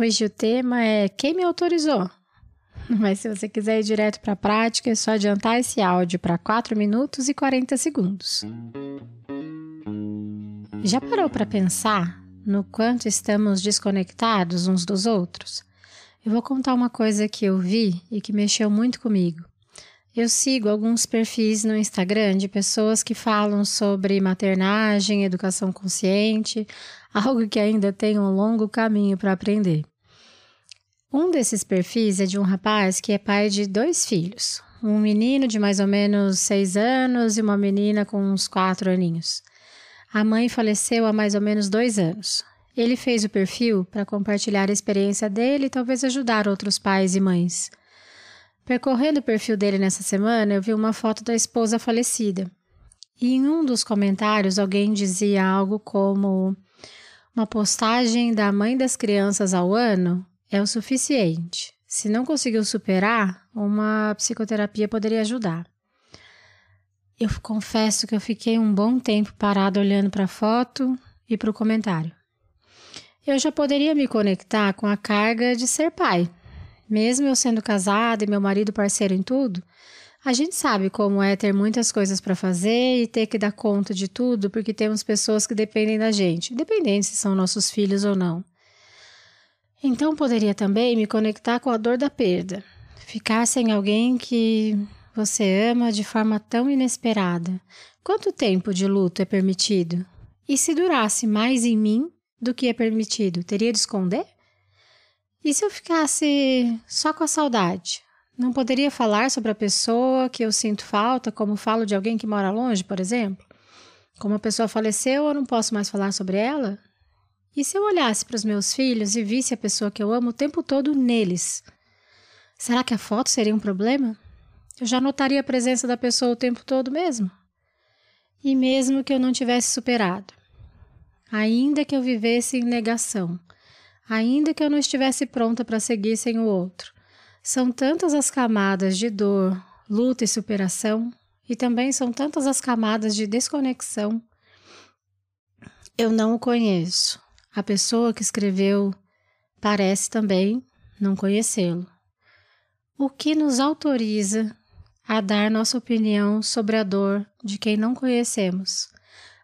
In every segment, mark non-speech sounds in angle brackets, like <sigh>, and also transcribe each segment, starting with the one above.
Hoje o tema é Quem me autorizou? <laughs> Mas se você quiser ir direto para a prática, é só adiantar esse áudio para 4 minutos e 40 segundos. Já parou para pensar no quanto estamos desconectados uns dos outros? Eu vou contar uma coisa que eu vi e que mexeu muito comigo. Eu sigo alguns perfis no Instagram de pessoas que falam sobre maternagem, educação consciente, <laughs> algo que ainda tem um longo caminho para aprender. Um desses perfis é de um rapaz que é pai de dois filhos, um menino de mais ou menos seis anos e uma menina com uns quatro aninhos. A mãe faleceu há mais ou menos dois anos. Ele fez o perfil para compartilhar a experiência dele e talvez ajudar outros pais e mães. Percorrendo o perfil dele nessa semana, eu vi uma foto da esposa falecida. E em um dos comentários, alguém dizia algo como: Uma postagem da mãe das crianças ao ano é o suficiente. Se não conseguiu superar, uma psicoterapia poderia ajudar. Eu confesso que eu fiquei um bom tempo parado olhando para a foto e para o comentário. Eu já poderia me conectar com a carga de ser pai, mesmo eu sendo casada e meu marido parceiro em tudo, a gente sabe como é ter muitas coisas para fazer e ter que dar conta de tudo porque temos pessoas que dependem da gente, independente se são nossos filhos ou não. Então poderia também me conectar com a dor da perda, ficar sem alguém que você ama de forma tão inesperada. Quanto tempo de luto é permitido? E se durasse mais em mim do que é permitido, teria de esconder? E se eu ficasse só com a saudade? Não poderia falar sobre a pessoa que eu sinto falta, como falo de alguém que mora longe, por exemplo? Como a pessoa faleceu, eu não posso mais falar sobre ela? E se eu olhasse para os meus filhos e visse a pessoa que eu amo o tempo todo neles? Será que a foto seria um problema? Eu já notaria a presença da pessoa o tempo todo mesmo? E mesmo que eu não tivesse superado, ainda que eu vivesse em negação, ainda que eu não estivesse pronta para seguir sem o outro. São tantas as camadas de dor, luta e superação, e também são tantas as camadas de desconexão. Eu não o conheço. A pessoa que escreveu parece também não conhecê-lo. O que nos autoriza a dar nossa opinião sobre a dor de quem não conhecemos?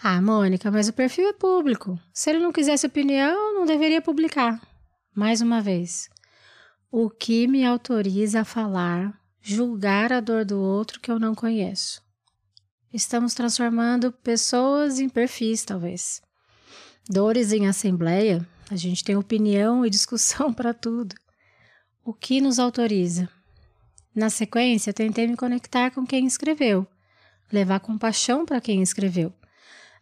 Ah, Mônica, mas o perfil é público. Se ele não quisesse opinião, não deveria publicar. Mais uma vez. O que me autoriza a falar, julgar a dor do outro que eu não conheço? Estamos transformando pessoas em perfis, talvez. Dores em assembleia, a gente tem opinião e discussão <laughs> para tudo. O que nos autoriza? Na sequência, tentei me conectar com quem escreveu, levar compaixão para quem escreveu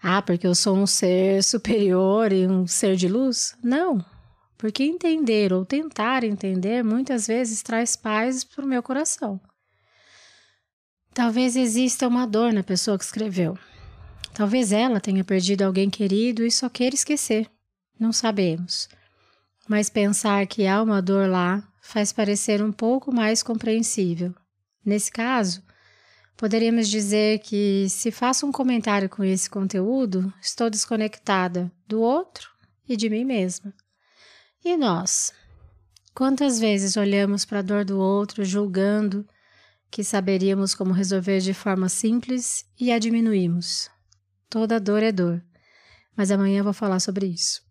ah, porque eu sou um ser <laughs> superior e um ser de luz? Não. Porque entender ou tentar entender muitas vezes traz paz para o meu coração. Talvez exista uma dor na pessoa que escreveu. Talvez ela tenha perdido alguém querido e só queira esquecer. Não sabemos. Mas pensar que há uma dor lá faz parecer um pouco mais compreensível. Nesse caso, Poderíamos dizer que, se faço um comentário com esse conteúdo, estou desconectada do outro e de mim mesma. E nós? Quantas vezes olhamos para a dor do outro julgando que saberíamos como resolver de forma simples e a diminuímos? Toda dor é dor, mas amanhã eu vou falar sobre isso.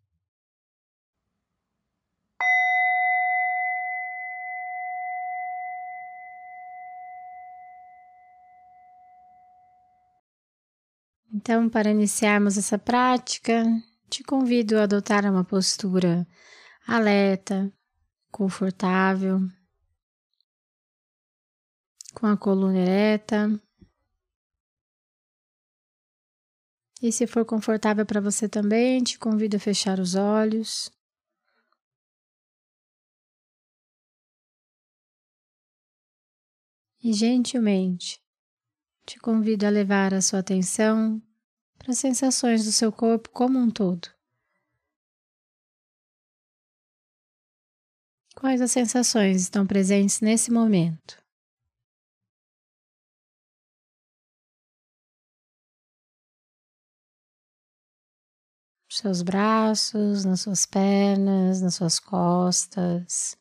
Então, para iniciarmos essa prática, te convido a adotar uma postura alerta, confortável, com a coluna ereta. E se for confortável para você também, te convido a fechar os olhos. E gentilmente te convido a levar a sua atenção para as sensações do seu corpo como um todo. Quais as sensações estão presentes nesse momento? Nos seus braços, nas suas pernas, nas suas costas.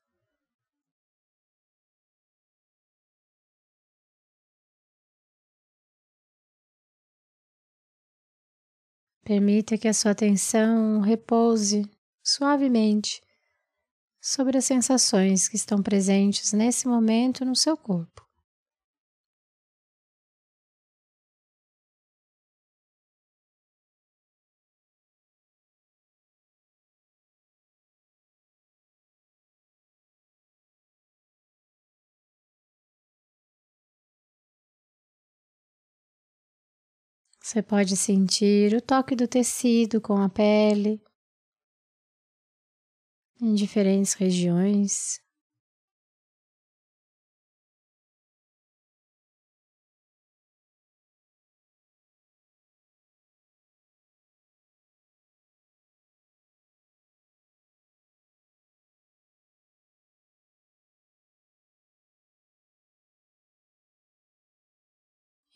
Permita que a sua atenção repouse suavemente sobre as sensações que estão presentes nesse momento no seu corpo. Você pode sentir o toque do tecido com a pele em diferentes regiões.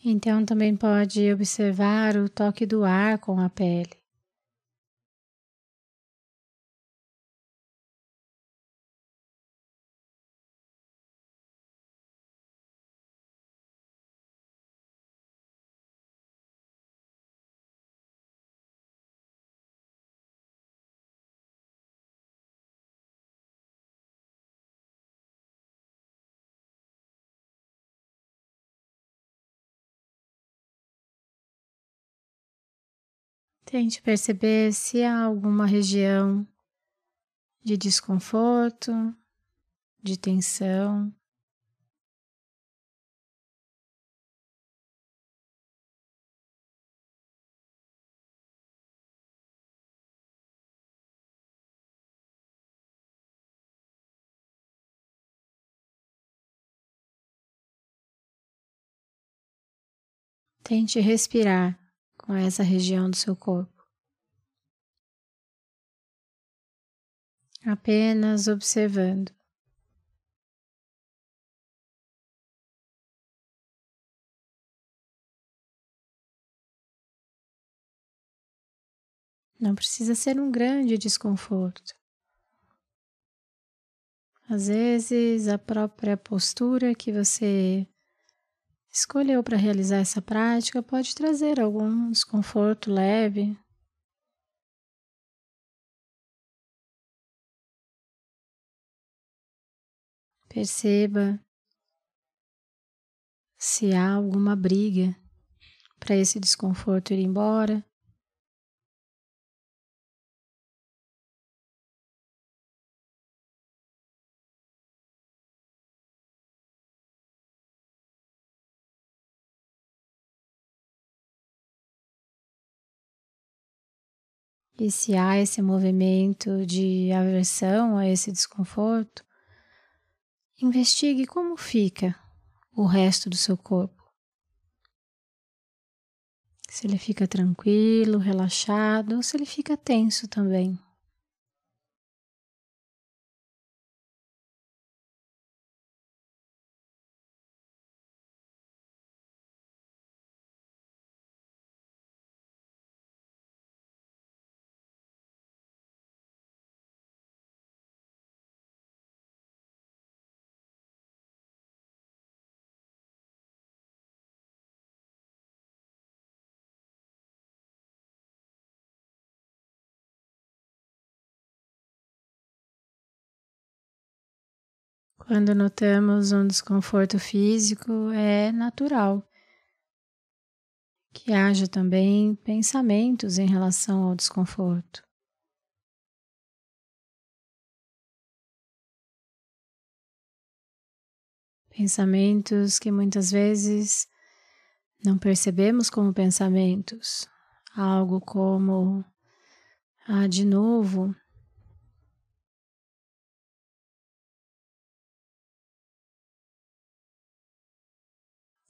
Então também pode observar o toque do ar com a pele. Tente perceber se há alguma região de desconforto, de tensão. Tente respirar com essa região do seu corpo. Apenas observando. Não precisa ser um grande desconforto. Às vezes, a própria postura que você escolheu para realizar essa prática pode trazer algum desconforto leve. Perceba se há alguma briga para esse desconforto ir embora. E se há esse movimento de aversão a esse desconforto, investigue como fica o resto do seu corpo. Se ele fica tranquilo, relaxado, ou se ele fica tenso também. Quando notamos um desconforto físico, é natural que haja também pensamentos em relação ao desconforto. Pensamentos que muitas vezes não percebemos como pensamentos, algo como, ah, de novo,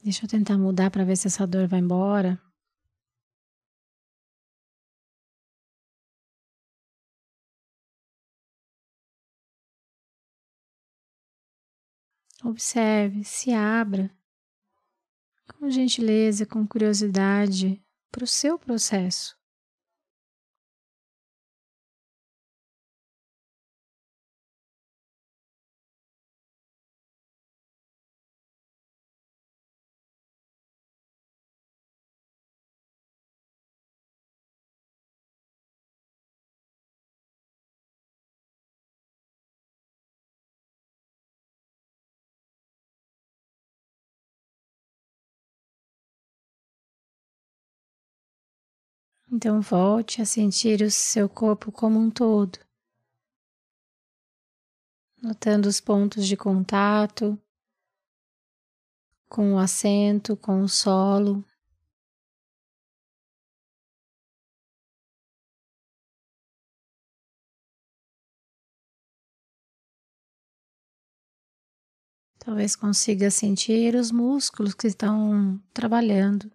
Deixa eu tentar mudar para ver se essa dor vai embora. Observe, se abra com gentileza, com curiosidade para o seu processo. Então volte a sentir o seu corpo como um todo, notando os pontos de contato com o assento, com o solo. Talvez consiga sentir os músculos que estão trabalhando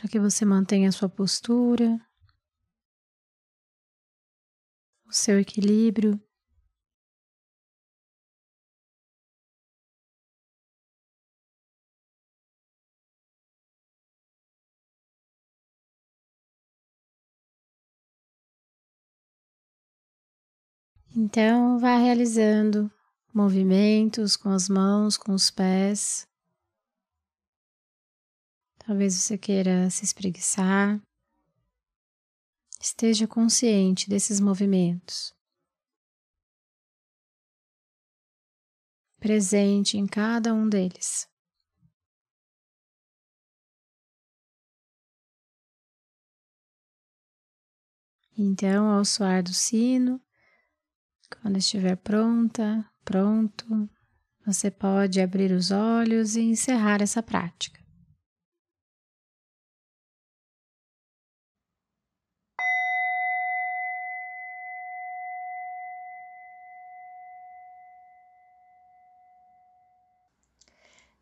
para que você mantenha a sua postura, o seu equilíbrio. Então, vá realizando movimentos com as mãos, com os pés. Talvez você queira se espreguiçar. Esteja consciente desses movimentos. Presente em cada um deles. Então, ao soar do sino, quando estiver pronta, pronto, você pode abrir os olhos e encerrar essa prática.